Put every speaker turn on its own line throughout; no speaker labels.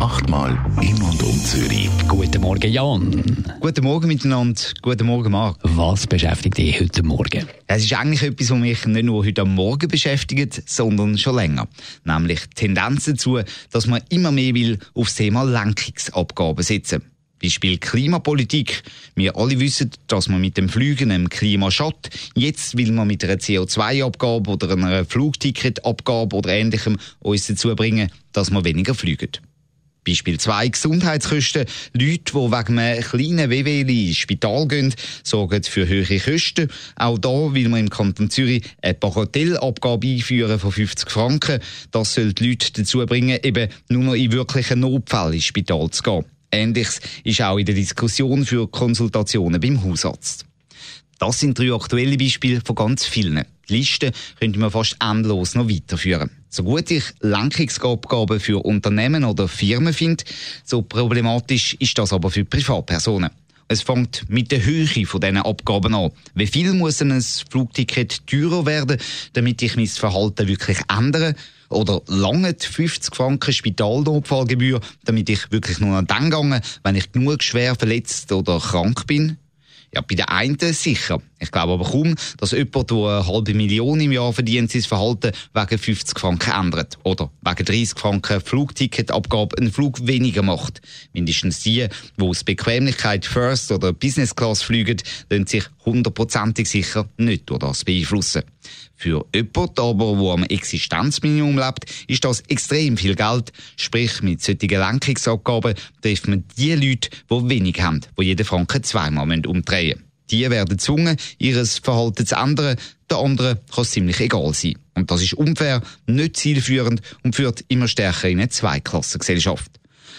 Achtmal in und um Zürich.
Guten Morgen, Jan.
Guten Morgen miteinander. Guten Morgen, Marc.
Was beschäftigt dich heute Morgen?
Es ist eigentlich etwas, was mich nicht nur heute am Morgen beschäftigt, sondern schon länger. Nämlich die Tendenz dazu, dass man immer mehr will aufs Thema Lenkungsabgaben setzen. Beispiel Klimapolitik. Wir alle wissen, dass man mit dem Flügen im Klima schadet. Jetzt will man mit einer CO2-Abgabe oder einer Flugticketabgabe oder ähnlichem uns dazu bringen, dass wir weniger fliegen. Beispiel 2 Gesundheitskosten. Leute, die wegen einem kleinen WWli ins Spital gehen, sorgen für höhere Kosten. Auch da will man im Kanton Zürich eine Bagatellabgabe einführen von 50 Franken. Das soll die Leute dazu bringen, eben nur noch in wirklichen Notfällen ins Spital zu gehen. Ähnliches ist auch in der Diskussion für Konsultationen beim Hausarzt. Das sind drei aktuelle Beispiele von ganz vielen. Die Liste könnte man fast endlos noch weiterführen. So gut ich Lenkungsabgaben für Unternehmen oder Firmen finde, so problematisch ist das aber für Privatpersonen. Es fängt mit der Höhe von diesen Abgaben an. Wie viel muss ein Flugticket teurer werden, damit ich mein Verhalten wirklich ändere? Oder lange 50 Franken Spitalnotfallgebühr, damit ich wirklich nur noch dann gehe, wenn ich genug schwer verletzt oder krank bin? Ja, bei den einen sicher. Ich glaube aber kaum, dass jemand, der eine halbe Million im Jahr verdient, sein Verhalten wegen 50 Franken ändert. Oder wegen 30 Franken Flugticketabgabe einen Flug weniger macht. Mindestens die, die aus Bequemlichkeit First oder Business Class fliegen, lassen sich hundertprozentig sicher nicht durch das beeinflussen. Für jemanden aber, der am Existenzminimum lebt, ist das extrem viel Geld. Sprich, mit solchen Lenkungsabgaben trifft man die Leute, die wenig haben, die jeden Franken zweimal umdrehen. Die werden gezwungen, ihr Verhalten zu ändern. Der anderen kann es ziemlich egal sein. Und das ist unfair, nicht zielführend und führt immer stärker in eine Zweiklassengesellschaft.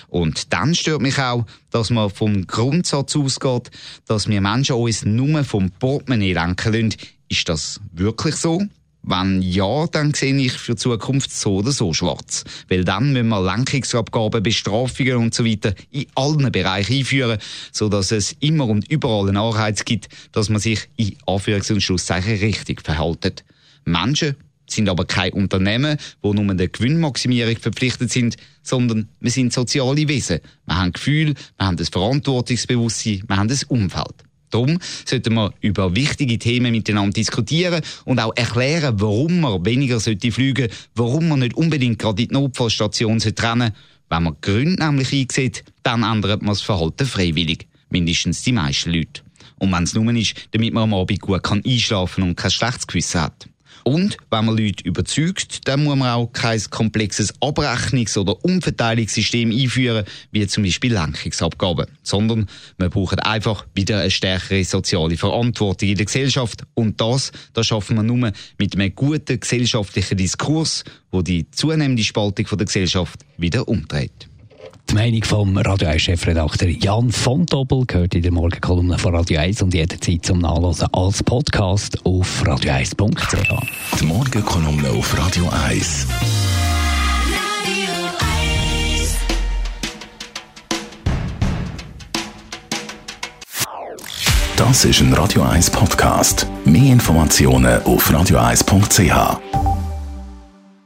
Und dann stört mich auch, dass man vom Grundsatz ausgeht, dass wir Menschen uns nur vom Portemonnaie lenken lassen. Ist das wirklich so? Wenn ja, dann sehe ich für die Zukunft so oder so schwarz. Weil dann müssen wir Lenkungsabgaben, Bestrafungen und so weiter in allen Bereichen einführen, so dass es immer und überall einen Anreiz gibt, dass man sich in Anführungs- und Schlusszeichen richtig verhaltet. Menschen sind aber kein Unternehmen, wo nur der Gewinnmaximierung verpflichtet sind, sondern wir sind soziale Wesen. Wir haben Gefühl, wir haben ein Verantwortungsbewusstsein, wir haben ein Umfeld. Darum sollten wir über wichtige Themen miteinander diskutieren und auch erklären, warum man weniger sollte fliegen warum man nicht unbedingt gerade in die Notfallstation trennen Wenn man Gründe nämlich einsieht, dann ändert man das Verhalten freiwillig. Mindestens die meisten Leute. Und wenn es nur ist, damit man am Abend gut einschlafen kann und kein schlechtes Gewissen hat. Und wenn man Leute überzeugt, dann muss man auch kein komplexes Abrechnungs- oder Umverteilungssystem einführen, wie zum Beispiel Lenkungsabgaben, sondern man braucht einfach wieder eine stärkere soziale Verantwortung in der Gesellschaft. Und das, das schaffen wir nur mit einem guten gesellschaftlichen Diskurs, wo die zunehmende Spaltung der Gesellschaft wieder umdreht.
Die Meinung vom Radio 1 Chefredakteur Jan von Doppel gehört in der Morgenkolumne von Radio 1 und jederzeit zum Nachlesen als Podcast auf radio1.ch.
Die Morgenkolumne auf Radio 1. Das ist ein Radio 1 Podcast. Mehr Informationen auf radio1.ch.